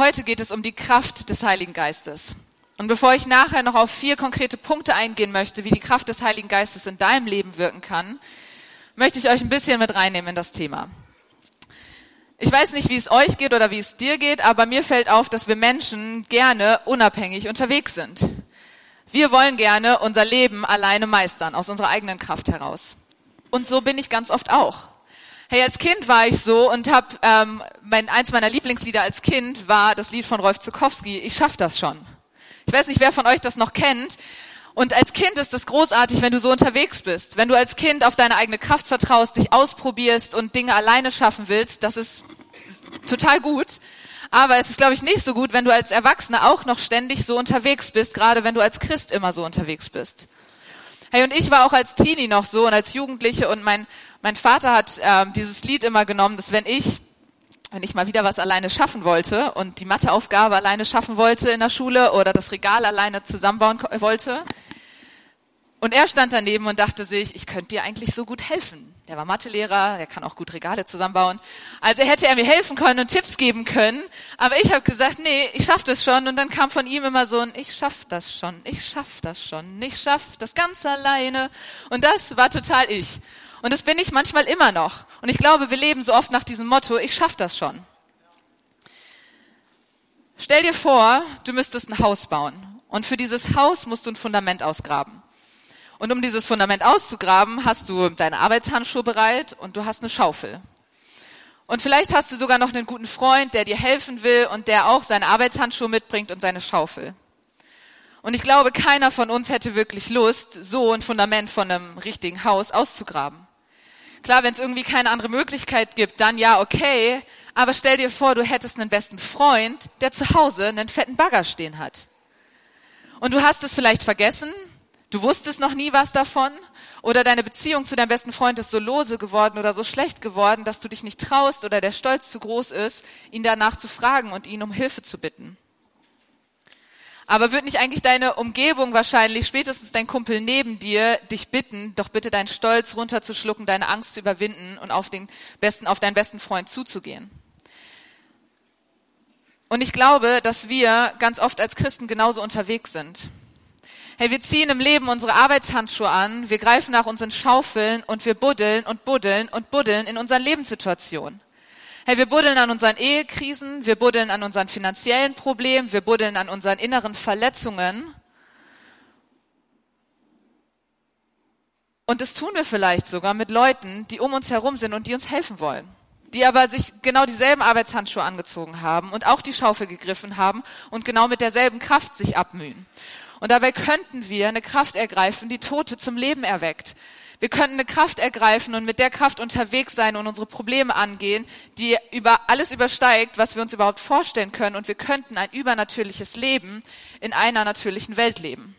Heute geht es um die Kraft des Heiligen Geistes. Und bevor ich nachher noch auf vier konkrete Punkte eingehen möchte, wie die Kraft des Heiligen Geistes in deinem Leben wirken kann, möchte ich euch ein bisschen mit reinnehmen in das Thema. Ich weiß nicht, wie es euch geht oder wie es dir geht, aber mir fällt auf, dass wir Menschen gerne unabhängig unterwegs sind. Wir wollen gerne unser Leben alleine meistern, aus unserer eigenen Kraft heraus. Und so bin ich ganz oft auch. Hey, als Kind war ich so und habe ähm, mein eins meiner Lieblingslieder als Kind war das Lied von Rolf Zukowski. Ich schaff das schon. Ich weiß nicht, wer von euch das noch kennt. Und als Kind ist es großartig, wenn du so unterwegs bist. Wenn du als Kind auf deine eigene Kraft vertraust, dich ausprobierst und Dinge alleine schaffen willst, das ist total gut. Aber es ist, glaube ich, nicht so gut, wenn du als Erwachsener auch noch ständig so unterwegs bist, gerade wenn du als Christ immer so unterwegs bist. Hey, und ich war auch als Teenie noch so und als Jugendliche und mein, mein Vater hat ähm, dieses Lied immer genommen, dass wenn ich wenn ich mal wieder was alleine schaffen wollte und die Matheaufgabe alleine schaffen wollte in der Schule oder das Regal alleine zusammenbauen wollte. Und er stand daneben und dachte sich, ich könnte dir eigentlich so gut helfen. Der war Mathelehrer, er kann auch gut Regale zusammenbauen. Also hätte er mir helfen können und Tipps geben können. Aber ich habe gesagt, nee, ich schaff das schon. Und dann kam von ihm immer so ein, ich schaff das schon, ich schaff das schon, ich schaff das ganz alleine. Und das war total ich. Und das bin ich manchmal immer noch. Und ich glaube, wir leben so oft nach diesem Motto, ich schaff das schon. Stell dir vor, du müsstest ein Haus bauen. Und für dieses Haus musst du ein Fundament ausgraben. Und um dieses Fundament auszugraben, hast du deine Arbeitshandschuhe bereit und du hast eine Schaufel. Und vielleicht hast du sogar noch einen guten Freund, der dir helfen will und der auch seine Arbeitshandschuhe mitbringt und seine Schaufel. Und ich glaube, keiner von uns hätte wirklich Lust, so ein Fundament von einem richtigen Haus auszugraben. Klar, wenn es irgendwie keine andere Möglichkeit gibt, dann ja, okay. Aber stell dir vor, du hättest einen besten Freund, der zu Hause einen fetten Bagger stehen hat. Und du hast es vielleicht vergessen, du wusstest noch nie was davon, oder deine Beziehung zu deinem besten Freund ist so lose geworden oder so schlecht geworden, dass du dich nicht traust oder der Stolz zu groß ist, ihn danach zu fragen und ihn um Hilfe zu bitten. Aber wird nicht eigentlich deine Umgebung wahrscheinlich, spätestens dein Kumpel neben dir, dich bitten, doch bitte deinen Stolz runterzuschlucken, deine Angst zu überwinden und auf den besten, auf deinen besten Freund zuzugehen? Und ich glaube, dass wir ganz oft als Christen genauso unterwegs sind. Hey, wir ziehen im Leben unsere Arbeitshandschuhe an, wir greifen nach unseren Schaufeln und wir buddeln und buddeln und buddeln in unseren Lebenssituationen. Hey, wir buddeln an unseren Ehekrisen, wir buddeln an unseren finanziellen Problemen, wir buddeln an unseren inneren Verletzungen. Und das tun wir vielleicht sogar mit Leuten, die um uns herum sind und die uns helfen wollen. Die aber sich genau dieselben Arbeitshandschuhe angezogen haben und auch die Schaufel gegriffen haben und genau mit derselben Kraft sich abmühen. Und dabei könnten wir eine Kraft ergreifen, die Tote zum Leben erweckt, wir könnten eine Kraft ergreifen und mit der Kraft unterwegs sein und unsere Probleme angehen, die über alles übersteigt, was wir uns überhaupt vorstellen können. Und wir könnten ein übernatürliches Leben in einer natürlichen Welt leben.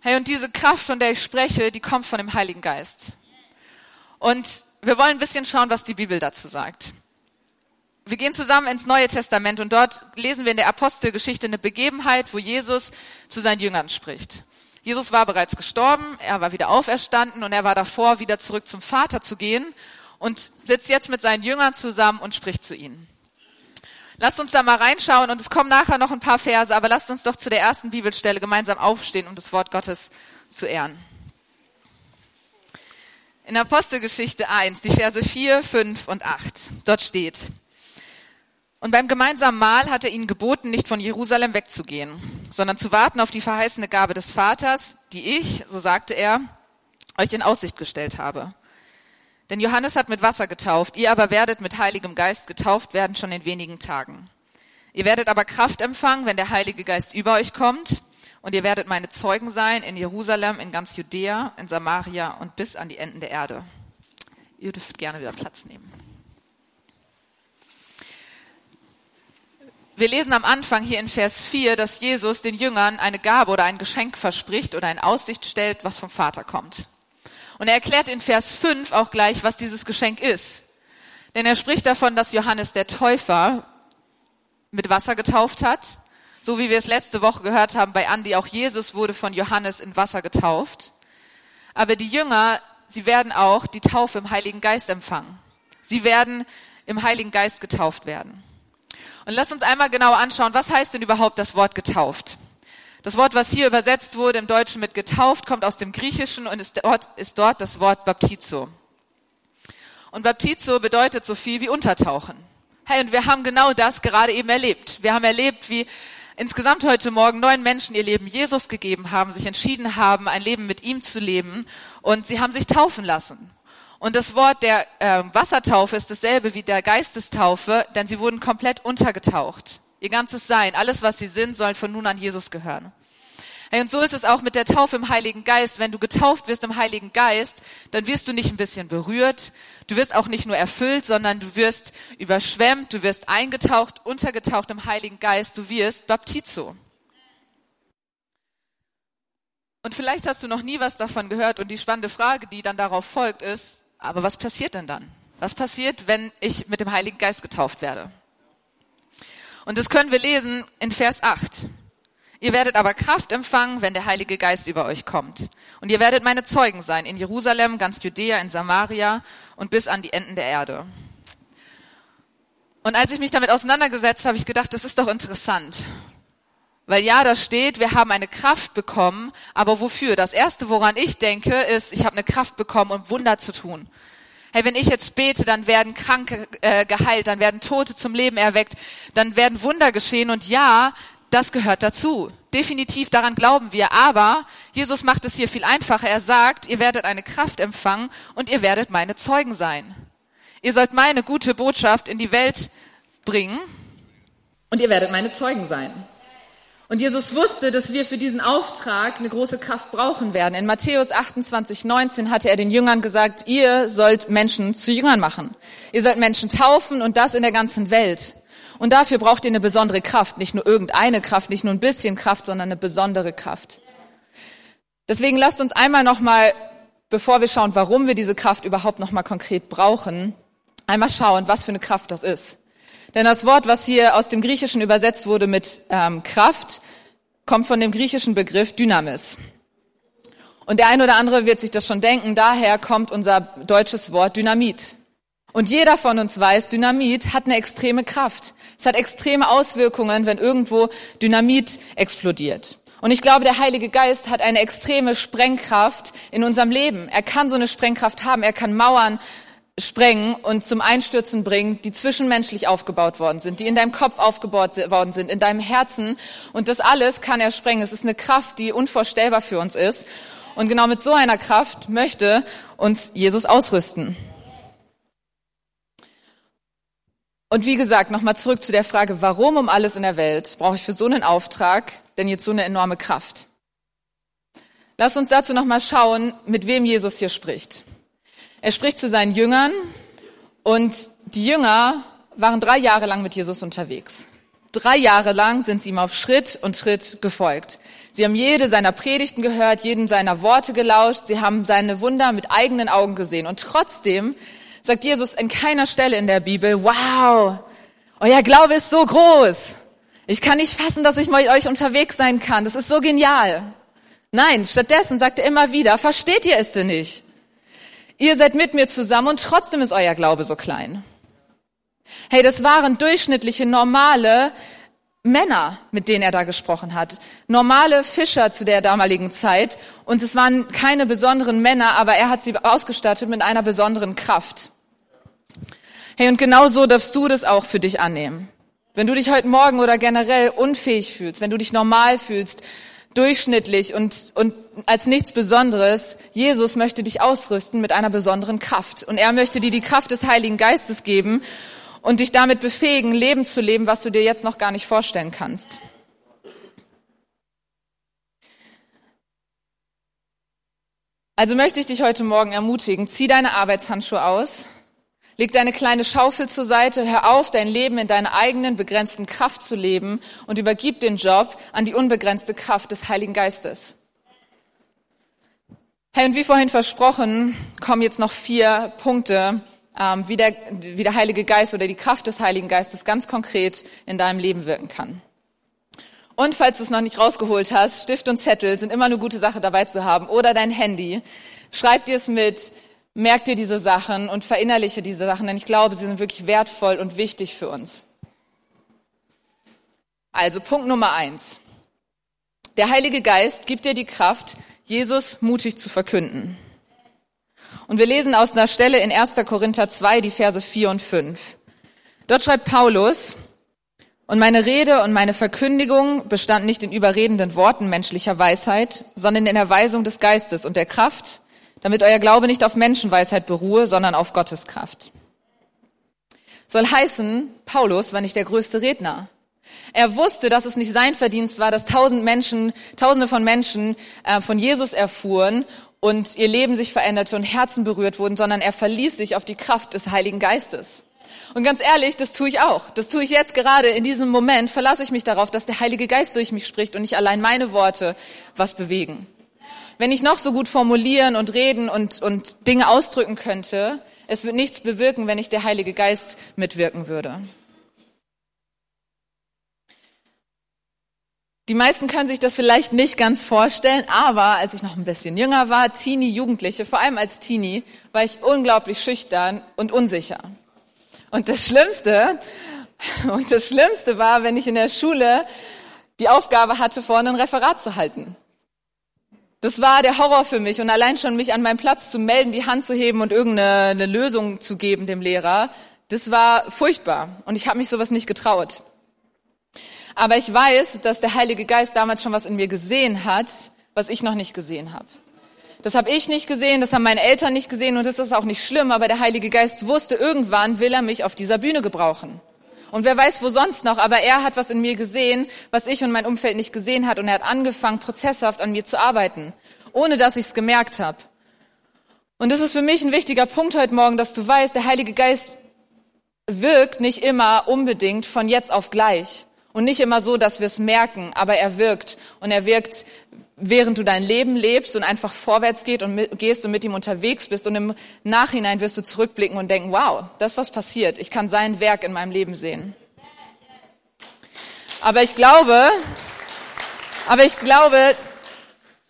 Hey, und diese Kraft, von der ich spreche, die kommt von dem Heiligen Geist. Und wir wollen ein bisschen schauen, was die Bibel dazu sagt. Wir gehen zusammen ins Neue Testament und dort lesen wir in der Apostelgeschichte eine Begebenheit, wo Jesus zu seinen Jüngern spricht. Jesus war bereits gestorben, er war wieder auferstanden und er war davor, wieder zurück zum Vater zu gehen und sitzt jetzt mit seinen Jüngern zusammen und spricht zu ihnen. Lasst uns da mal reinschauen und es kommen nachher noch ein paar Verse, aber lasst uns doch zu der ersten Bibelstelle gemeinsam aufstehen, um das Wort Gottes zu ehren. In Apostelgeschichte 1, die Verse 4, 5 und 8. Dort steht, und beim gemeinsamen Mahl hat er ihnen geboten, nicht von Jerusalem wegzugehen, sondern zu warten auf die verheißene Gabe des Vaters, die ich, so sagte er, euch in Aussicht gestellt habe. Denn Johannes hat mit Wasser getauft, ihr aber werdet mit Heiligem Geist getauft werden schon in wenigen Tagen. Ihr werdet aber Kraft empfangen, wenn der Heilige Geist über euch kommt, und ihr werdet meine Zeugen sein in Jerusalem, in ganz Judäa, in Samaria und bis an die Enden der Erde. Ihr dürft gerne wieder Platz nehmen. Wir lesen am Anfang hier in Vers 4, dass Jesus den Jüngern eine Gabe oder ein Geschenk verspricht oder eine Aussicht stellt, was vom Vater kommt. Und er erklärt in Vers 5 auch gleich, was dieses Geschenk ist. Denn er spricht davon, dass Johannes der Täufer mit Wasser getauft hat. So wie wir es letzte Woche gehört haben bei Andi, auch Jesus wurde von Johannes in Wasser getauft. Aber die Jünger, sie werden auch die Taufe im Heiligen Geist empfangen. Sie werden im Heiligen Geist getauft werden. Und lass uns einmal genau anschauen, was heißt denn überhaupt das Wort getauft? Das Wort, was hier übersetzt wurde im Deutschen mit getauft, kommt aus dem Griechischen und ist dort, ist dort das Wort Baptizo. Und Baptizo bedeutet so viel wie untertauchen. Hey, und wir haben genau das gerade eben erlebt. Wir haben erlebt, wie insgesamt heute Morgen neun Menschen ihr Leben Jesus gegeben haben, sich entschieden haben, ein Leben mit ihm zu leben und sie haben sich taufen lassen. Und das Wort der äh, Wassertaufe ist dasselbe wie der Geistestaufe, denn sie wurden komplett untergetaucht. Ihr ganzes Sein, alles was sie sind, soll von nun an Jesus gehören. Hey, und so ist es auch mit der Taufe im Heiligen Geist. Wenn du getauft wirst im Heiligen Geist, dann wirst du nicht ein bisschen berührt, du wirst auch nicht nur erfüllt, sondern du wirst überschwemmt, du wirst eingetaucht, untergetaucht im Heiligen Geist, du wirst Baptizo. Und vielleicht hast du noch nie was davon gehört und die spannende Frage, die dann darauf folgt, ist, aber was passiert denn dann? Was passiert, wenn ich mit dem Heiligen Geist getauft werde? Und das können wir lesen in Vers 8. Ihr werdet aber Kraft empfangen, wenn der Heilige Geist über euch kommt. Und ihr werdet meine Zeugen sein in Jerusalem, ganz Judäa, in Samaria und bis an die Enden der Erde. Und als ich mich damit auseinandergesetzt habe, habe ich gedacht, das ist doch interessant. Weil ja, da steht, wir haben eine Kraft bekommen, aber wofür? Das Erste, woran ich denke, ist, ich habe eine Kraft bekommen, um Wunder zu tun. Hey, wenn ich jetzt bete, dann werden Kranke äh, geheilt, dann werden Tote zum Leben erweckt, dann werden Wunder geschehen und ja, das gehört dazu. Definitiv daran glauben wir, aber Jesus macht es hier viel einfacher. Er sagt, ihr werdet eine Kraft empfangen und ihr werdet meine Zeugen sein. Ihr sollt meine gute Botschaft in die Welt bringen und ihr werdet meine Zeugen sein. Und Jesus wusste, dass wir für diesen Auftrag eine große Kraft brauchen werden. In Matthäus 28, 19 hatte er den Jüngern gesagt, ihr sollt Menschen zu Jüngern machen. Ihr sollt Menschen taufen und das in der ganzen Welt. Und dafür braucht ihr eine besondere Kraft. Nicht nur irgendeine Kraft, nicht nur ein bisschen Kraft, sondern eine besondere Kraft. Deswegen lasst uns einmal nochmal, bevor wir schauen, warum wir diese Kraft überhaupt nochmal konkret brauchen, einmal schauen, was für eine Kraft das ist. Denn das Wort, was hier aus dem Griechischen übersetzt wurde mit ähm, Kraft, kommt von dem griechischen Begriff Dynamis. Und der ein oder andere wird sich das schon denken, daher kommt unser deutsches Wort Dynamit. Und jeder von uns weiß, Dynamit hat eine extreme Kraft. Es hat extreme Auswirkungen, wenn irgendwo Dynamit explodiert. Und ich glaube, der Heilige Geist hat eine extreme Sprengkraft in unserem Leben. Er kann so eine Sprengkraft haben. Er kann Mauern sprengen und zum Einstürzen bringen, die zwischenmenschlich aufgebaut worden sind, die in deinem Kopf aufgebaut worden sind, in deinem Herzen. Und das alles kann er sprengen. Es ist eine Kraft, die unvorstellbar für uns ist. Und genau mit so einer Kraft möchte uns Jesus ausrüsten. Und wie gesagt, nochmal zurück zu der Frage, warum um alles in der Welt brauche ich für so einen Auftrag denn jetzt so eine enorme Kraft? Lass uns dazu nochmal schauen, mit wem Jesus hier spricht. Er spricht zu seinen Jüngern und die Jünger waren drei Jahre lang mit Jesus unterwegs. Drei Jahre lang sind sie ihm auf Schritt und Schritt gefolgt. Sie haben jede seiner Predigten gehört, jedem seiner Worte gelauscht, sie haben seine Wunder mit eigenen Augen gesehen. Und trotzdem sagt Jesus in keiner Stelle in der Bibel, wow, euer Glaube ist so groß. Ich kann nicht fassen, dass ich mit euch unterwegs sein kann. Das ist so genial. Nein, stattdessen sagt er immer wieder, versteht ihr es denn nicht? Ihr seid mit mir zusammen und trotzdem ist euer Glaube so klein. Hey, das waren durchschnittliche, normale Männer, mit denen er da gesprochen hat. Normale Fischer zu der damaligen Zeit. Und es waren keine besonderen Männer, aber er hat sie ausgestattet mit einer besonderen Kraft. Hey, und genau so darfst du das auch für dich annehmen. Wenn du dich heute Morgen oder generell unfähig fühlst, wenn du dich normal fühlst, durchschnittlich und, und als nichts Besonderes. Jesus möchte dich ausrüsten mit einer besonderen Kraft. Und er möchte dir die Kraft des Heiligen Geistes geben und dich damit befähigen, Leben zu leben, was du dir jetzt noch gar nicht vorstellen kannst. Also möchte ich dich heute Morgen ermutigen, zieh deine Arbeitshandschuhe aus Leg deine kleine Schaufel zur Seite, hör auf, dein Leben in deiner eigenen begrenzten Kraft zu leben und übergib den Job an die unbegrenzte Kraft des Heiligen Geistes. Hey, und wie vorhin versprochen, kommen jetzt noch vier Punkte, ähm, wie, der, wie der Heilige Geist oder die Kraft des Heiligen Geistes ganz konkret in deinem Leben wirken kann. Und falls du es noch nicht rausgeholt hast, Stift und Zettel sind immer eine gute Sache dabei zu haben oder dein Handy. Schreib dir es mit, merk dir diese Sachen und verinnerliche diese Sachen, denn ich glaube, sie sind wirklich wertvoll und wichtig für uns. Also Punkt Nummer eins. Der Heilige Geist gibt dir die Kraft, Jesus mutig zu verkünden. Und wir lesen aus einer Stelle in 1. Korinther 2, die Verse 4 und 5. Dort schreibt Paulus, und meine Rede und meine Verkündigung bestand nicht in überredenden Worten menschlicher Weisheit, sondern in der Weisung des Geistes und der Kraft, damit euer Glaube nicht auf Menschenweisheit beruhe, sondern auf Gottes Kraft. Soll heißen, Paulus war nicht der größte Redner. Er wusste, dass es nicht sein Verdienst war, dass tausend Menschen, tausende von Menschen äh, von Jesus erfuhren und ihr Leben sich veränderte und Herzen berührt wurden, sondern er verließ sich auf die Kraft des Heiligen Geistes. Und ganz ehrlich, das tue ich auch. Das tue ich jetzt gerade in diesem Moment, verlasse ich mich darauf, dass der Heilige Geist durch mich spricht und nicht allein meine Worte was bewegen. Wenn ich noch so gut formulieren und reden und, und Dinge ausdrücken könnte, es wird nichts bewirken, wenn nicht der Heilige Geist mitwirken würde. Die meisten können sich das vielleicht nicht ganz vorstellen, aber als ich noch ein bisschen jünger war, Teenie, Jugendliche, vor allem als Teenie, war ich unglaublich schüchtern und unsicher. Und das Schlimmste, und das Schlimmste war, wenn ich in der Schule die Aufgabe hatte, vorne ein Referat zu halten. Das war der Horror für mich und allein schon mich an meinem Platz zu melden, die Hand zu heben und irgendeine Lösung zu geben dem Lehrer, das war furchtbar und ich habe mich sowas nicht getraut. Aber ich weiß, dass der Heilige Geist damals schon was in mir gesehen hat, was ich noch nicht gesehen habe. Das habe ich nicht gesehen, das haben meine Eltern nicht gesehen und das ist auch nicht schlimm, aber der Heilige Geist wusste, irgendwann will er mich auf dieser Bühne gebrauchen. Und wer weiß, wo sonst noch, aber er hat was in mir gesehen, was ich und mein Umfeld nicht gesehen hat und er hat angefangen, prozesshaft an mir zu arbeiten, ohne dass ich es gemerkt habe. Und das ist für mich ein wichtiger Punkt heute Morgen, dass du weißt, der Heilige Geist wirkt nicht immer unbedingt von jetzt auf gleich. Und nicht immer so, dass wir es merken, aber er wirkt. Und er wirkt, während du dein Leben lebst und einfach vorwärts geht und mit, gehst und mit ihm unterwegs bist. Und im Nachhinein wirst du zurückblicken und denken, wow, das was passiert. Ich kann sein Werk in meinem Leben sehen. Aber ich glaube, aber ich glaube,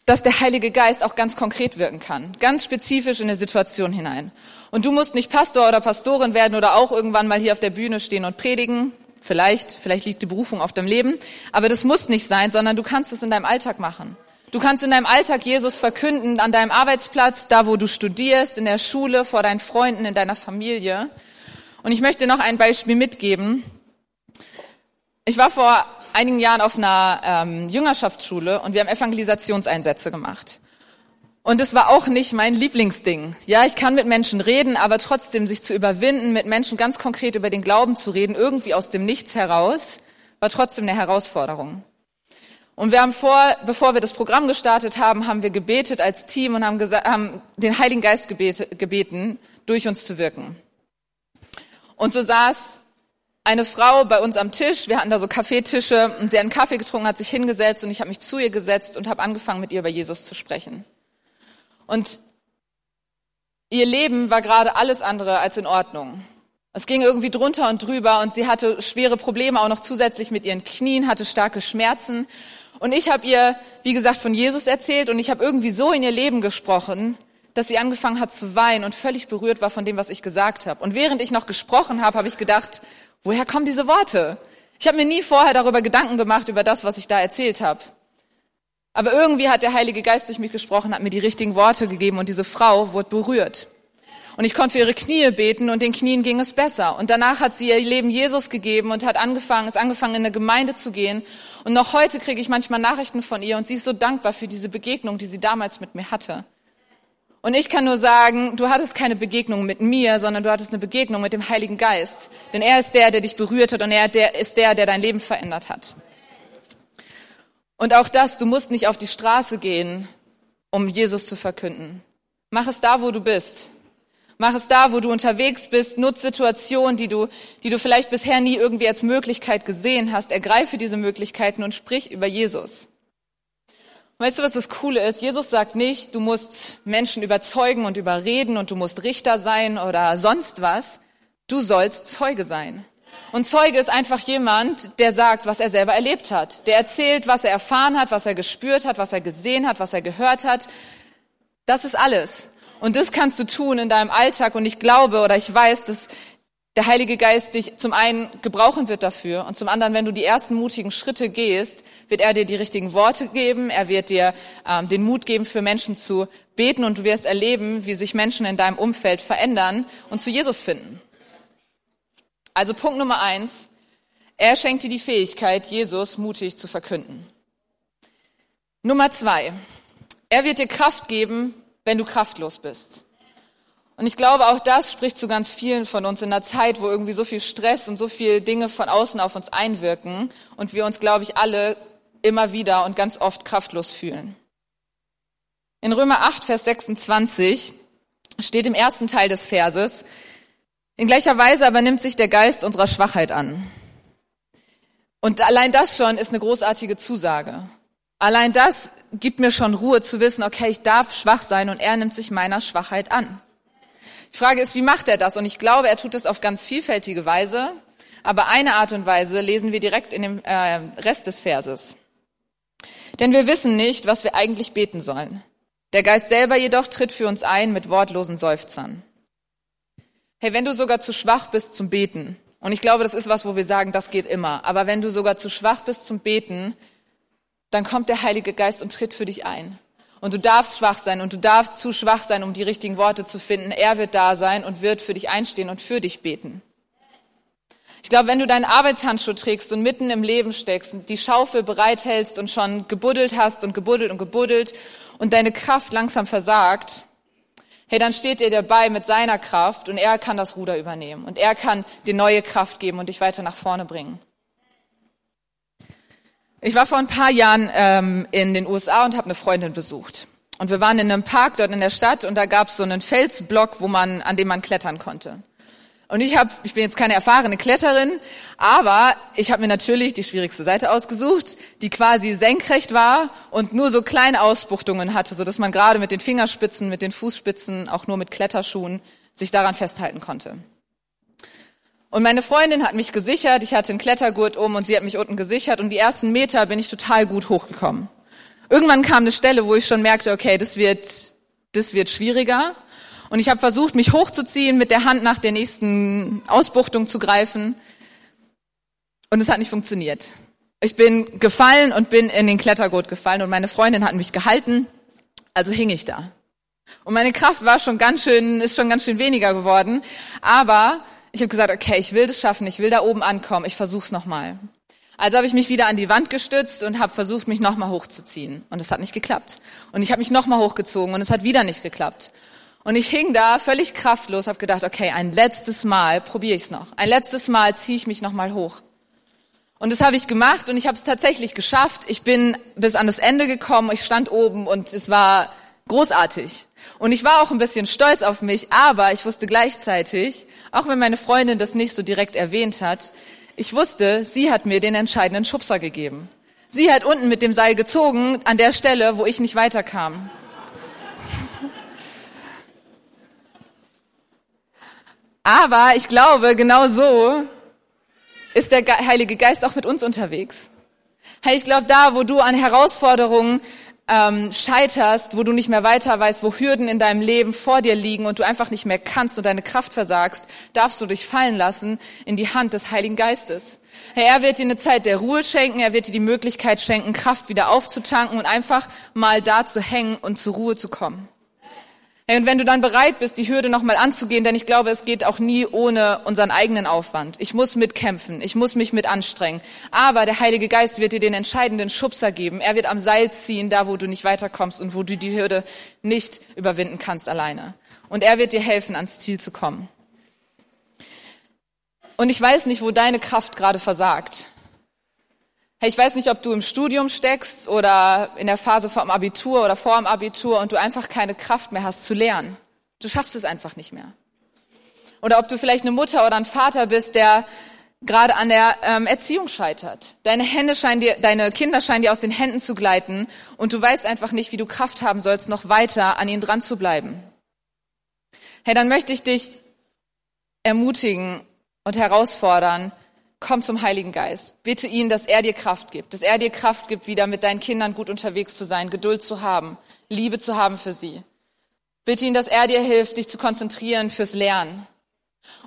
dass der Heilige Geist auch ganz konkret wirken kann. Ganz spezifisch in eine Situation hinein. Und du musst nicht Pastor oder Pastorin werden oder auch irgendwann mal hier auf der Bühne stehen und predigen. Vielleicht, vielleicht liegt die Berufung auf dem Leben, aber das muss nicht sein, sondern du kannst es in deinem Alltag machen. Du kannst in deinem Alltag Jesus verkünden, an deinem Arbeitsplatz, da wo du studierst, in der Schule, vor deinen Freunden, in deiner Familie. Und ich möchte noch ein Beispiel mitgeben. Ich war vor einigen Jahren auf einer ähm, Jüngerschaftsschule und wir haben Evangelisationseinsätze gemacht. Und es war auch nicht mein Lieblingsding. Ja, ich kann mit Menschen reden, aber trotzdem sich zu überwinden, mit Menschen ganz konkret über den Glauben zu reden, irgendwie aus dem Nichts heraus, war trotzdem eine Herausforderung. Und wir haben vor, bevor wir das Programm gestartet haben, haben wir gebetet als Team und haben, gesagt, haben den Heiligen Geist gebete, gebeten, durch uns zu wirken. Und so saß eine Frau bei uns am Tisch, wir hatten da so Kaffeetische und sie hat einen Kaffee getrunken, hat sich hingesetzt und ich habe mich zu ihr gesetzt und habe angefangen, mit ihr über Jesus zu sprechen. Und ihr Leben war gerade alles andere als in Ordnung. Es ging irgendwie drunter und drüber und sie hatte schwere Probleme auch noch zusätzlich mit ihren Knien, hatte starke Schmerzen. Und ich habe ihr, wie gesagt, von Jesus erzählt und ich habe irgendwie so in ihr Leben gesprochen, dass sie angefangen hat zu weinen und völlig berührt war von dem, was ich gesagt habe. Und während ich noch gesprochen habe, habe ich gedacht, woher kommen diese Worte? Ich habe mir nie vorher darüber Gedanken gemacht, über das, was ich da erzählt habe. Aber irgendwie hat der Heilige Geist durch mich gesprochen, hat mir die richtigen Worte gegeben und diese Frau wurde berührt. Und ich konnte für ihre Knie beten und den Knien ging es besser. Und danach hat sie ihr Leben Jesus gegeben und hat angefangen, ist angefangen in eine Gemeinde zu gehen. Und noch heute kriege ich manchmal Nachrichten von ihr und sie ist so dankbar für diese Begegnung, die sie damals mit mir hatte. Und ich kann nur sagen, du hattest keine Begegnung mit mir, sondern du hattest eine Begegnung mit dem Heiligen Geist. Denn er ist der, der dich berührt hat und er ist der, der dein Leben verändert hat. Und auch das, du musst nicht auf die Straße gehen, um Jesus zu verkünden. Mach es da, wo du bist. Mach es da, wo du unterwegs bist. Nutz Situationen, die du, die du vielleicht bisher nie irgendwie als Möglichkeit gesehen hast. Ergreife diese Möglichkeiten und sprich über Jesus. weißt du, was das Coole ist? Jesus sagt nicht, du musst Menschen überzeugen und überreden und du musst Richter sein oder sonst was. Du sollst Zeuge sein. Und Zeuge ist einfach jemand, der sagt, was er selber erlebt hat. Der erzählt, was er erfahren hat, was er gespürt hat, was er gesehen hat, was er gehört hat. Das ist alles. Und das kannst du tun in deinem Alltag. Und ich glaube oder ich weiß, dass der Heilige Geist dich zum einen gebrauchen wird dafür und zum anderen, wenn du die ersten mutigen Schritte gehst, wird er dir die richtigen Worte geben, er wird dir ähm, den Mut geben, für Menschen zu beten und du wirst erleben, wie sich Menschen in deinem Umfeld verändern und zu Jesus finden. Also Punkt Nummer eins, er schenkt dir die Fähigkeit, Jesus mutig zu verkünden. Nummer zwei, er wird dir Kraft geben, wenn du kraftlos bist. Und ich glaube, auch das spricht zu ganz vielen von uns in einer Zeit, wo irgendwie so viel Stress und so viele Dinge von außen auf uns einwirken und wir uns, glaube ich, alle immer wieder und ganz oft kraftlos fühlen. In Römer 8, Vers 26 steht im ersten Teil des Verses, in gleicher Weise aber nimmt sich der Geist unserer Schwachheit an. Und allein das schon ist eine großartige Zusage. Allein das gibt mir schon Ruhe zu wissen, okay, ich darf schwach sein und er nimmt sich meiner Schwachheit an. Die Frage ist, wie macht er das? Und ich glaube, er tut das auf ganz vielfältige Weise. Aber eine Art und Weise lesen wir direkt in dem äh, Rest des Verses. Denn wir wissen nicht, was wir eigentlich beten sollen. Der Geist selber jedoch tritt für uns ein mit wortlosen Seufzern. Hey, wenn du sogar zu schwach bist zum Beten, und ich glaube, das ist was, wo wir sagen, das geht immer, aber wenn du sogar zu schwach bist zum Beten, dann kommt der Heilige Geist und tritt für dich ein. Und du darfst schwach sein und du darfst zu schwach sein, um die richtigen Worte zu finden. Er wird da sein und wird für dich einstehen und für dich beten. Ich glaube, wenn du deinen Arbeitshandschuh trägst und mitten im Leben steckst, die Schaufel bereithältst und schon gebuddelt hast und gebuddelt und gebuddelt und deine Kraft langsam versagt, hey, dann steht dir dabei mit seiner Kraft und er kann das Ruder übernehmen und er kann dir neue Kraft geben und dich weiter nach vorne bringen. Ich war vor ein paar Jahren ähm, in den USA und habe eine Freundin besucht. Und wir waren in einem Park dort in der Stadt und da gab es so einen Felsblock, wo man, an dem man klettern konnte. Und ich habe, ich bin jetzt keine erfahrene Kletterin, aber ich habe mir natürlich die schwierigste Seite ausgesucht, die quasi senkrecht war und nur so kleine Ausbuchtungen hatte, so dass man gerade mit den Fingerspitzen, mit den Fußspitzen, auch nur mit Kletterschuhen sich daran festhalten konnte. Und meine Freundin hat mich gesichert, ich hatte einen Klettergurt um und sie hat mich unten gesichert und die ersten Meter bin ich total gut hochgekommen. Irgendwann kam eine Stelle, wo ich schon merkte, okay, das wird, das wird schwieriger. Und ich habe versucht, mich hochzuziehen, mit der Hand nach der nächsten Ausbuchtung zu greifen. Und es hat nicht funktioniert. Ich bin gefallen und bin in den Klettergurt gefallen und meine Freundin hat mich gehalten, also hing ich da. Und meine Kraft war schon ganz schön, ist schon ganz schön weniger geworden. Aber ich habe gesagt, okay, ich will das schaffen, ich will da oben ankommen, ich versuch's nochmal. Also habe ich mich wieder an die Wand gestützt und habe versucht, mich nochmal hochzuziehen. Und es hat nicht geklappt. Und ich habe mich nochmal hochgezogen und es hat wieder nicht geklappt. Und ich hing da völlig kraftlos, habe gedacht, okay, ein letztes Mal probiere ich's noch. Ein letztes Mal ziehe ich mich nochmal hoch. Und das habe ich gemacht und ich habe es tatsächlich geschafft. Ich bin bis an das Ende gekommen, ich stand oben und es war großartig. Und ich war auch ein bisschen stolz auf mich, aber ich wusste gleichzeitig, auch wenn meine Freundin das nicht so direkt erwähnt hat, ich wusste, sie hat mir den entscheidenden Schubser gegeben. Sie hat unten mit dem Seil gezogen an der Stelle, wo ich nicht weiterkam. Aber ich glaube, genau so ist der Heilige Geist auch mit uns unterwegs. Ich glaube, da, wo du an Herausforderungen ähm, scheiterst, wo du nicht mehr weiter weißt, wo Hürden in deinem Leben vor dir liegen und du einfach nicht mehr kannst und deine Kraft versagst, darfst du dich fallen lassen in die Hand des Heiligen Geistes. Er wird dir eine Zeit der Ruhe schenken, er wird dir die Möglichkeit schenken, Kraft wieder aufzutanken und einfach mal da zu hängen und zur Ruhe zu kommen. Hey, und wenn du dann bereit bist, die Hürde nochmal anzugehen, denn ich glaube, es geht auch nie ohne unseren eigenen Aufwand. Ich muss mitkämpfen, ich muss mich mit anstrengen. Aber der Heilige Geist wird dir den entscheidenden Schubser geben. Er wird am Seil ziehen, da wo du nicht weiterkommst und wo du die Hürde nicht überwinden kannst alleine. Und er wird dir helfen, ans Ziel zu kommen. Und ich weiß nicht, wo deine Kraft gerade versagt. Hey, ich weiß nicht, ob du im Studium steckst oder in der Phase vor dem Abitur oder vor dem Abitur und du einfach keine Kraft mehr hast zu lernen. Du schaffst es einfach nicht mehr. Oder ob du vielleicht eine Mutter oder ein Vater bist, der gerade an der ähm, Erziehung scheitert. Deine Hände scheinen dir, deine Kinder scheinen dir aus den Händen zu gleiten und du weißt einfach nicht, wie du Kraft haben sollst, noch weiter an ihnen dran zu bleiben. Hey, dann möchte ich dich ermutigen und herausfordern, komm zum Heiligen Geist. Bitte ihn, dass er dir Kraft gibt, dass er dir Kraft gibt, wieder mit deinen Kindern gut unterwegs zu sein, Geduld zu haben, Liebe zu haben für sie. Bitte ihn, dass er dir hilft, dich zu konzentrieren fürs Lernen.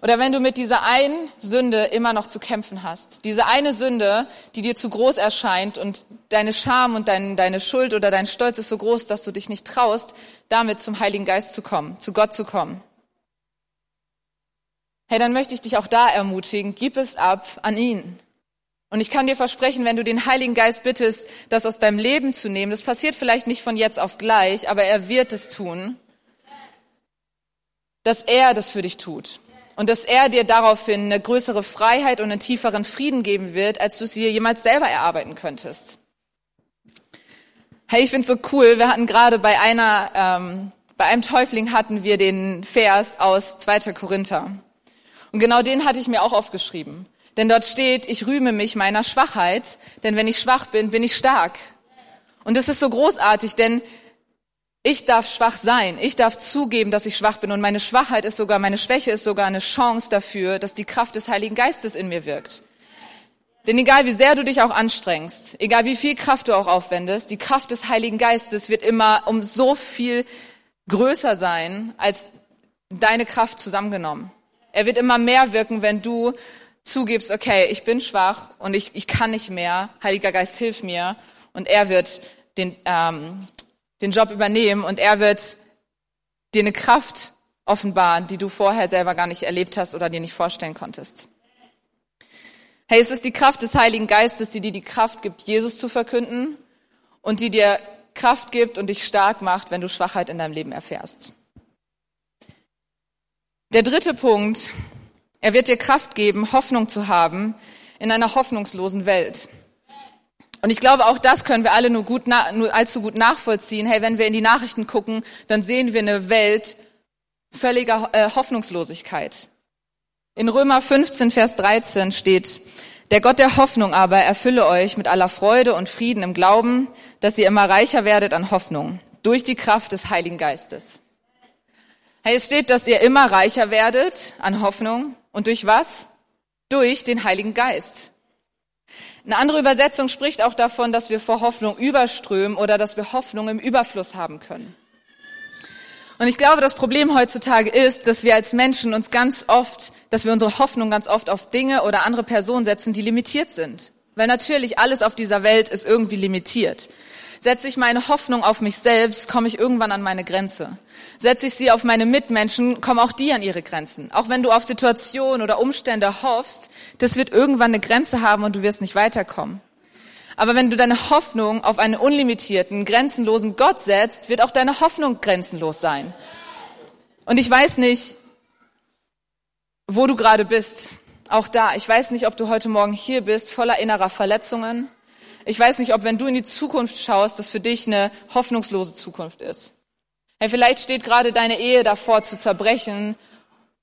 Oder wenn du mit dieser einen Sünde immer noch zu kämpfen hast. Diese eine Sünde, die dir zu groß erscheint und deine Scham und dein, deine Schuld oder dein Stolz ist so groß, dass du dich nicht traust, damit zum Heiligen Geist zu kommen, zu Gott zu kommen. Hey, dann möchte ich dich auch da ermutigen, gib es ab an ihn. Und ich kann dir versprechen, wenn du den Heiligen Geist bittest, das aus deinem Leben zu nehmen, das passiert vielleicht nicht von jetzt auf gleich, aber er wird es tun, dass er das für dich tut und dass er dir daraufhin eine größere Freiheit und einen tieferen Frieden geben wird, als du es dir jemals selber erarbeiten könntest. Hey, ich find's so cool. Wir hatten gerade bei einer, ähm, bei einem Täufling hatten wir den Vers aus 2. Korinther. Und genau den hatte ich mir auch aufgeschrieben. Denn dort steht, ich rühme mich meiner Schwachheit, denn wenn ich schwach bin, bin ich stark. Und das ist so großartig, denn ich darf schwach sein. Ich darf zugeben, dass ich schwach bin. Und meine Schwachheit ist sogar, meine Schwäche ist sogar eine Chance dafür, dass die Kraft des Heiligen Geistes in mir wirkt. Denn egal wie sehr du dich auch anstrengst, egal wie viel Kraft du auch aufwendest, die Kraft des Heiligen Geistes wird immer um so viel größer sein als deine Kraft zusammengenommen. Er wird immer mehr wirken, wenn du zugibst, okay, ich bin schwach und ich, ich kann nicht mehr. Heiliger Geist, hilf mir. Und er wird den, ähm, den Job übernehmen und er wird dir eine Kraft offenbaren, die du vorher selber gar nicht erlebt hast oder dir nicht vorstellen konntest. Hey, es ist die Kraft des Heiligen Geistes, die dir die Kraft gibt, Jesus zu verkünden und die dir Kraft gibt und dich stark macht, wenn du Schwachheit in deinem Leben erfährst. Der dritte Punkt, er wird dir Kraft geben, Hoffnung zu haben in einer hoffnungslosen Welt. Und ich glaube, auch das können wir alle nur, gut, nur allzu gut nachvollziehen. Hey, wenn wir in die Nachrichten gucken, dann sehen wir eine Welt völliger äh, Hoffnungslosigkeit. In Römer 15, Vers 13 steht, der Gott der Hoffnung aber erfülle euch mit aller Freude und Frieden im Glauben, dass ihr immer reicher werdet an Hoffnung durch die Kraft des Heiligen Geistes. Hey, es steht, dass ihr immer reicher werdet an Hoffnung. Und durch was? Durch den Heiligen Geist. Eine andere Übersetzung spricht auch davon, dass wir vor Hoffnung überströmen oder dass wir Hoffnung im Überfluss haben können. Und ich glaube, das Problem heutzutage ist, dass wir als Menschen uns ganz oft, dass wir unsere Hoffnung ganz oft auf Dinge oder andere Personen setzen, die limitiert sind. Weil natürlich alles auf dieser Welt ist irgendwie limitiert. Setze ich meine Hoffnung auf mich selbst, komme ich irgendwann an meine Grenze. Setze ich sie auf meine Mitmenschen, kommen auch die an ihre Grenzen. Auch wenn du auf Situationen oder Umstände hoffst, das wird irgendwann eine Grenze haben und du wirst nicht weiterkommen. Aber wenn du deine Hoffnung auf einen unlimitierten, grenzenlosen Gott setzt, wird auch deine Hoffnung grenzenlos sein. Und ich weiß nicht, wo du gerade bist. Auch da. Ich weiß nicht, ob du heute Morgen hier bist, voller innerer Verletzungen. Ich weiß nicht, ob wenn du in die Zukunft schaust, das für dich eine hoffnungslose Zukunft ist. Hey, vielleicht steht gerade deine Ehe davor zu zerbrechen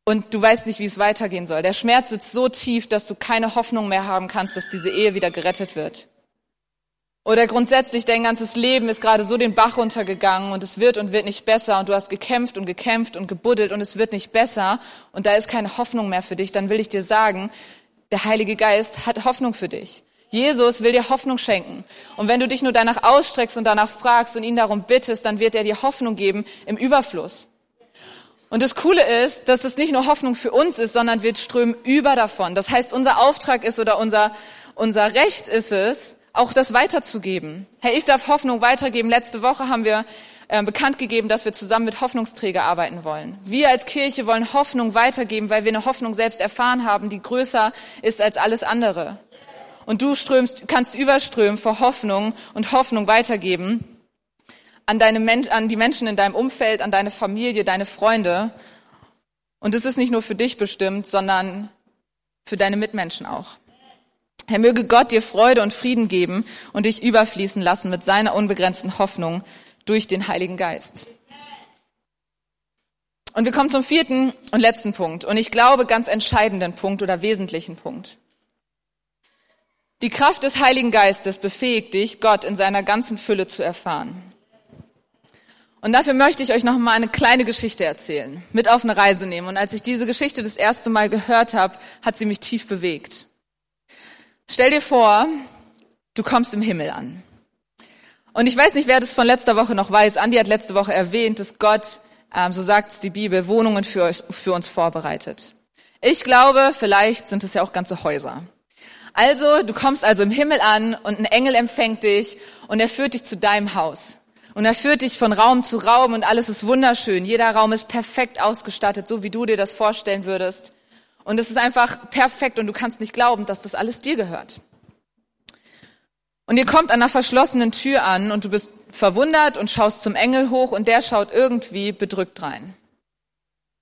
und du weißt nicht, wie es weitergehen soll. Der Schmerz sitzt so tief, dass du keine Hoffnung mehr haben kannst, dass diese Ehe wieder gerettet wird. Oder grundsätzlich dein ganzes Leben ist gerade so den Bach runtergegangen und es wird und wird nicht besser und du hast gekämpft und gekämpft und gebuddelt und es wird nicht besser und da ist keine Hoffnung mehr für dich, dann will ich dir sagen, der Heilige Geist hat Hoffnung für dich. Jesus will dir Hoffnung schenken. Und wenn du dich nur danach ausstreckst und danach fragst und ihn darum bittest, dann wird er dir Hoffnung geben im Überfluss. Und das Coole ist, dass es nicht nur Hoffnung für uns ist, sondern wir strömen über davon. Das heißt, unser Auftrag ist oder unser, unser Recht ist es, auch das weiterzugeben. Hey, ich darf Hoffnung weitergeben. Letzte Woche haben wir äh, bekannt gegeben, dass wir zusammen mit Hoffnungsträger arbeiten wollen. Wir als Kirche wollen Hoffnung weitergeben, weil wir eine Hoffnung selbst erfahren haben, die größer ist als alles andere und du strömst, kannst überströmen vor Hoffnung und Hoffnung weitergeben an, deine, an die Menschen in deinem Umfeld, an deine Familie, deine Freunde. Und es ist nicht nur für dich bestimmt, sondern für deine Mitmenschen auch. Herr, möge Gott dir Freude und Frieden geben und dich überfließen lassen mit seiner unbegrenzten Hoffnung durch den Heiligen Geist. Und wir kommen zum vierten und letzten Punkt. Und ich glaube, ganz entscheidenden Punkt oder wesentlichen Punkt. Die Kraft des Heiligen Geistes befähigt dich, Gott in seiner ganzen Fülle zu erfahren. Und dafür möchte ich euch noch mal eine kleine Geschichte erzählen, mit auf eine Reise nehmen. Und als ich diese Geschichte das erste Mal gehört habe, hat sie mich tief bewegt. Stell dir vor, du kommst im Himmel an. Und ich weiß nicht, wer das von letzter Woche noch weiß. Andi hat letzte Woche erwähnt, dass Gott, ähm, so sagt es die Bibel, Wohnungen für uns vorbereitet. Ich glaube, vielleicht sind es ja auch ganze Häuser. Also, du kommst also im Himmel an und ein Engel empfängt dich und er führt dich zu deinem Haus. Und er führt dich von Raum zu Raum und alles ist wunderschön. Jeder Raum ist perfekt ausgestattet, so wie du dir das vorstellen würdest. Und es ist einfach perfekt und du kannst nicht glauben, dass das alles dir gehört. Und ihr kommt an einer verschlossenen Tür an und du bist verwundert und schaust zum Engel hoch und der schaut irgendwie bedrückt rein.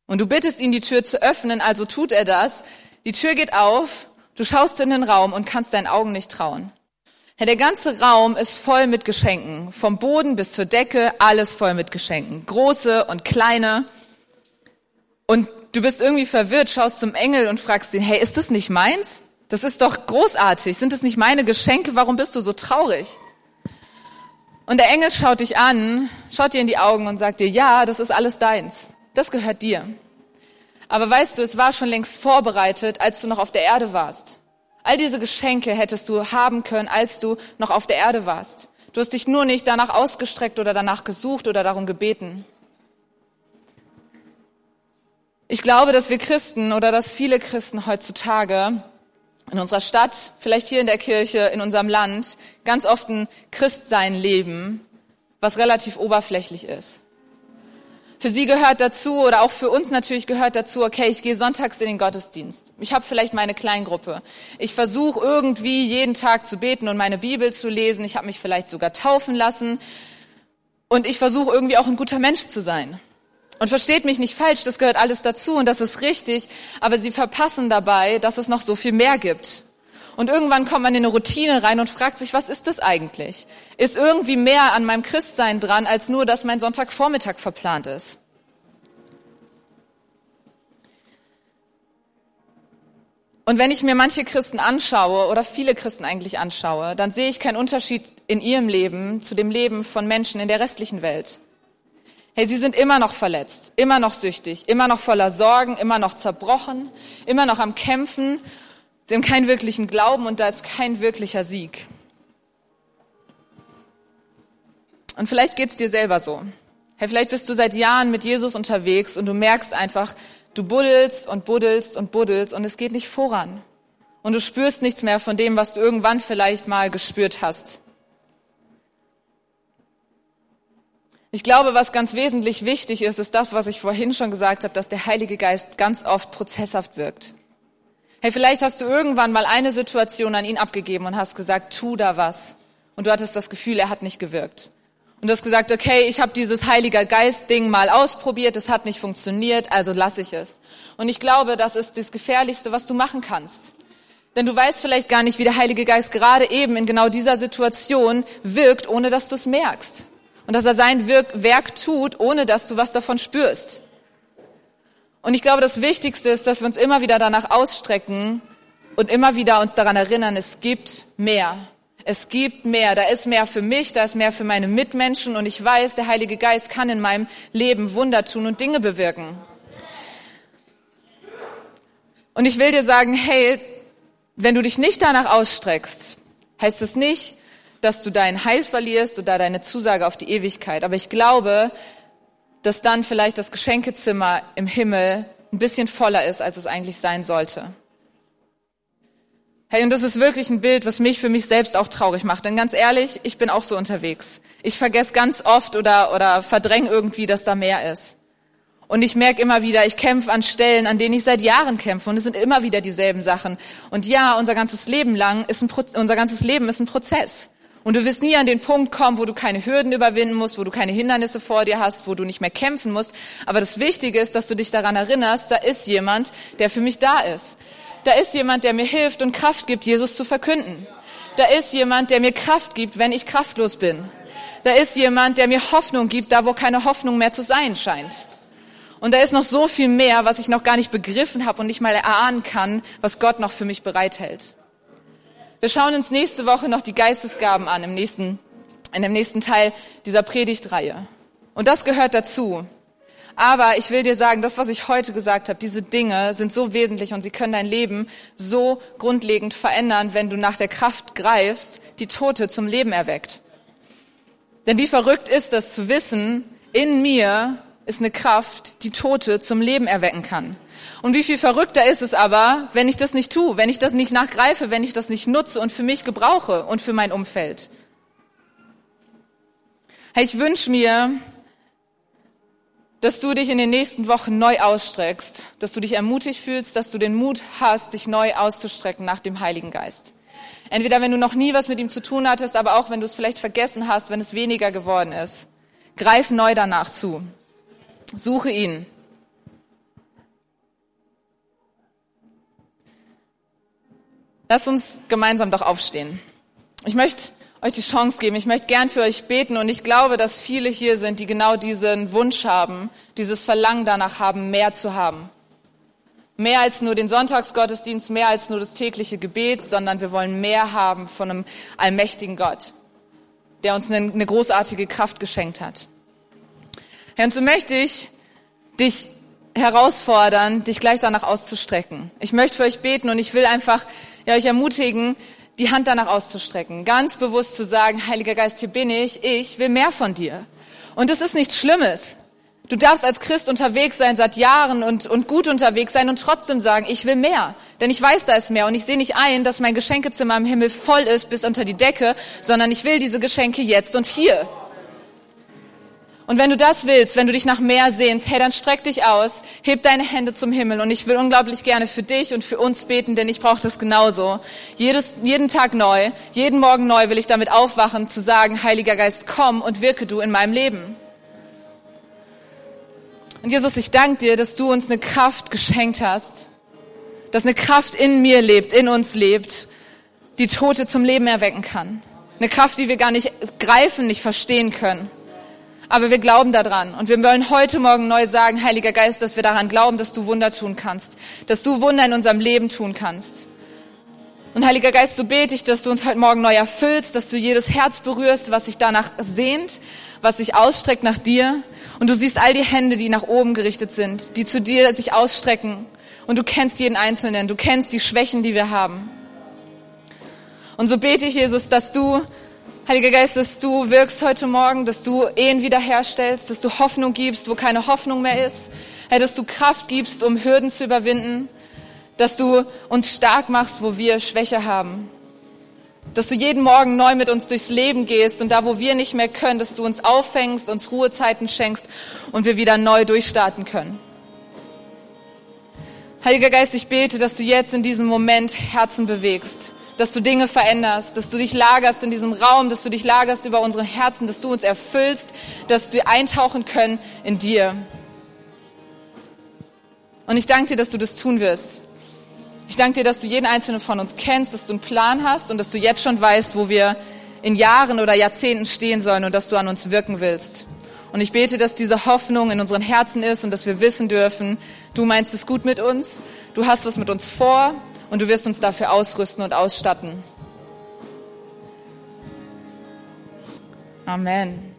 Und du bittest ihn, die Tür zu öffnen, also tut er das. Die Tür geht auf, du schaust in den Raum und kannst deinen Augen nicht trauen. Ja, der ganze Raum ist voll mit Geschenken. Vom Boden bis zur Decke, alles voll mit Geschenken. Große und kleine. Und du bist irgendwie verwirrt, schaust zum Engel und fragst ihn, hey, ist das nicht meins? Das ist doch großartig. Sind es nicht meine Geschenke? Warum bist du so traurig? Und der Engel schaut dich an, schaut dir in die Augen und sagt dir, ja, das ist alles deins. Das gehört dir. Aber weißt du, es war schon längst vorbereitet, als du noch auf der Erde warst. All diese Geschenke hättest du haben können, als du noch auf der Erde warst. Du hast dich nur nicht danach ausgestreckt oder danach gesucht oder darum gebeten. Ich glaube, dass wir Christen oder dass viele Christen heutzutage in unserer Stadt, vielleicht hier in der Kirche, in unserem Land, ganz oft ein Christsein leben, was relativ oberflächlich ist. Für sie gehört dazu oder auch für uns natürlich gehört dazu, okay, ich gehe sonntags in den Gottesdienst. Ich habe vielleicht meine Kleingruppe. Ich versuche irgendwie jeden Tag zu beten und meine Bibel zu lesen. Ich habe mich vielleicht sogar taufen lassen. Und ich versuche irgendwie auch ein guter Mensch zu sein. Und versteht mich nicht falsch, das gehört alles dazu und das ist richtig, aber sie verpassen dabei, dass es noch so viel mehr gibt. Und irgendwann kommt man in eine Routine rein und fragt sich, was ist das eigentlich? Ist irgendwie mehr an meinem Christsein dran, als nur, dass mein Sonntagvormittag verplant ist? Und wenn ich mir manche Christen anschaue oder viele Christen eigentlich anschaue, dann sehe ich keinen Unterschied in ihrem Leben zu dem Leben von Menschen in der restlichen Welt. Hey, sie sind immer noch verletzt, immer noch süchtig, immer noch voller Sorgen, immer noch zerbrochen, immer noch am Kämpfen. Sie haben keinen wirklichen Glauben und da ist kein wirklicher Sieg. Und vielleicht geht's dir selber so. Hey, vielleicht bist du seit Jahren mit Jesus unterwegs und du merkst einfach, du buddelst und buddelst und buddelst und es geht nicht voran. Und du spürst nichts mehr von dem, was du irgendwann vielleicht mal gespürt hast. Ich glaube, was ganz wesentlich wichtig ist, ist das, was ich vorhin schon gesagt habe, dass der Heilige Geist ganz oft prozesshaft wirkt. Hey, vielleicht hast du irgendwann mal eine Situation an ihn abgegeben und hast gesagt, tu da was. Und du hattest das Gefühl, er hat nicht gewirkt. Und du hast gesagt, okay, ich habe dieses Heiliger Geist-Ding mal ausprobiert, es hat nicht funktioniert, also lasse ich es. Und ich glaube, das ist das Gefährlichste, was du machen kannst. Denn du weißt vielleicht gar nicht, wie der Heilige Geist gerade eben in genau dieser Situation wirkt, ohne dass du es merkst und dass er sein Werk tut, ohne dass du was davon spürst. Und ich glaube, das Wichtigste ist, dass wir uns immer wieder danach ausstrecken und immer wieder uns daran erinnern, es gibt mehr. Es gibt mehr. Da ist mehr für mich, da ist mehr für meine Mitmenschen und ich weiß, der Heilige Geist kann in meinem Leben Wunder tun und Dinge bewirken. Und ich will dir sagen, hey, wenn du dich nicht danach ausstreckst, heißt es nicht, dass du dein Heil verlierst oder deine Zusage auf die Ewigkeit. Aber ich glaube, dass dann vielleicht das Geschenkezimmer im Himmel ein bisschen voller ist, als es eigentlich sein sollte. Hey, und das ist wirklich ein Bild, was mich für mich selbst auch traurig macht. Denn ganz ehrlich, ich bin auch so unterwegs. Ich vergesse ganz oft oder, oder verdränge irgendwie, dass da mehr ist. Und ich merke immer wieder, ich kämpfe an Stellen, an denen ich seit Jahren kämpfe. Und es sind immer wieder dieselben Sachen. Und ja, unser ganzes Leben lang ist ein, unser ganzes Leben ist ein Prozess. Und du wirst nie an den Punkt kommen, wo du keine Hürden überwinden musst, wo du keine Hindernisse vor dir hast, wo du nicht mehr kämpfen musst. Aber das Wichtige ist, dass du dich daran erinnerst, da ist jemand, der für mich da ist. Da ist jemand, der mir hilft und Kraft gibt, Jesus zu verkünden. Da ist jemand, der mir Kraft gibt, wenn ich kraftlos bin. Da ist jemand, der mir Hoffnung gibt, da wo keine Hoffnung mehr zu sein scheint. Und da ist noch so viel mehr, was ich noch gar nicht begriffen habe und nicht mal erahnen kann, was Gott noch für mich bereithält. Wir schauen uns nächste Woche noch die Geistesgaben an, im nächsten, in dem nächsten Teil dieser Predigtreihe. Und das gehört dazu. Aber ich will dir sagen, das, was ich heute gesagt habe, diese Dinge sind so wesentlich und sie können dein Leben so grundlegend verändern, wenn du nach der Kraft greifst, die Tote zum Leben erweckt. Denn wie verrückt ist das zu wissen, in mir ist eine Kraft, die Tote zum Leben erwecken kann. Und wie viel verrückter ist es aber, wenn ich das nicht tue, wenn ich das nicht nachgreife, wenn ich das nicht nutze und für mich gebrauche und für mein Umfeld. Hey, ich wünsche mir, dass du dich in den nächsten Wochen neu ausstreckst, dass du dich ermutigt fühlst, dass du den Mut hast, dich neu auszustrecken nach dem Heiligen Geist. Entweder wenn du noch nie was mit ihm zu tun hattest, aber auch wenn du es vielleicht vergessen hast, wenn es weniger geworden ist. Greif neu danach zu. Suche ihn. Lass uns gemeinsam doch aufstehen. Ich möchte euch die Chance geben. Ich möchte gern für euch beten und ich glaube, dass viele hier sind, die genau diesen Wunsch haben, dieses Verlangen danach haben, mehr zu haben. Mehr als nur den Sonntagsgottesdienst, mehr als nur das tägliche Gebet, sondern wir wollen mehr haben von einem allmächtigen Gott, der uns eine großartige Kraft geschenkt hat. Herr, und so möchte ich dich herausfordern, dich gleich danach auszustrecken. Ich möchte für euch beten und ich will einfach ja, euch ermutigen, die Hand danach auszustrecken, ganz bewusst zu sagen, Heiliger Geist, hier bin ich, ich will mehr von dir. Und es ist nichts Schlimmes. Du darfst als Christ unterwegs sein seit Jahren und, und gut unterwegs sein und trotzdem sagen, ich will mehr. Denn ich weiß, da ist mehr und ich sehe nicht ein, dass mein Geschenkezimmer im Himmel voll ist bis unter die Decke, sondern ich will diese Geschenke jetzt und hier. Und wenn du das willst, wenn du dich nach mehr sehnst, hey, dann streck dich aus, heb deine Hände zum Himmel. Und ich will unglaublich gerne für dich und für uns beten, denn ich brauche das genauso. Jedes, jeden Tag neu, jeden Morgen neu will ich damit aufwachen, zu sagen, Heiliger Geist, komm und wirke du in meinem Leben. Und Jesus, ich danke dir, dass du uns eine Kraft geschenkt hast, dass eine Kraft in mir lebt, in uns lebt, die Tote zum Leben erwecken kann. Eine Kraft, die wir gar nicht greifen, nicht verstehen können. Aber wir glauben daran. Und wir wollen heute Morgen neu sagen, Heiliger Geist, dass wir daran glauben, dass du Wunder tun kannst. Dass du Wunder in unserem Leben tun kannst. Und Heiliger Geist, so bete ich, dass du uns heute Morgen neu erfüllst, dass du jedes Herz berührst, was sich danach sehnt, was sich ausstreckt nach dir. Und du siehst all die Hände, die nach oben gerichtet sind, die zu dir sich ausstrecken. Und du kennst jeden Einzelnen, du kennst die Schwächen, die wir haben. Und so bete ich, Jesus, dass du Heiliger Geist, dass du wirkst heute Morgen, dass du Ehen wiederherstellst, dass du Hoffnung gibst, wo keine Hoffnung mehr ist. Herr, dass du Kraft gibst, um Hürden zu überwinden. Dass du uns stark machst, wo wir Schwäche haben. Dass du jeden Morgen neu mit uns durchs Leben gehst und da, wo wir nicht mehr können, dass du uns auffängst, uns Ruhezeiten schenkst und wir wieder neu durchstarten können. Heiliger Geist, ich bete, dass du jetzt in diesem Moment Herzen bewegst dass du Dinge veränderst, dass du dich lagerst in diesem Raum, dass du dich lagerst über unseren Herzen, dass du uns erfüllst, dass wir eintauchen können in dir. Und ich danke dir, dass du das tun wirst. Ich danke dir, dass du jeden einzelnen von uns kennst, dass du einen Plan hast und dass du jetzt schon weißt, wo wir in Jahren oder Jahrzehnten stehen sollen und dass du an uns wirken willst. Und ich bete, dass diese Hoffnung in unseren Herzen ist und dass wir wissen dürfen, du meinst es gut mit uns, du hast es mit uns vor und du wirst uns dafür ausrüsten und ausstatten. Amen.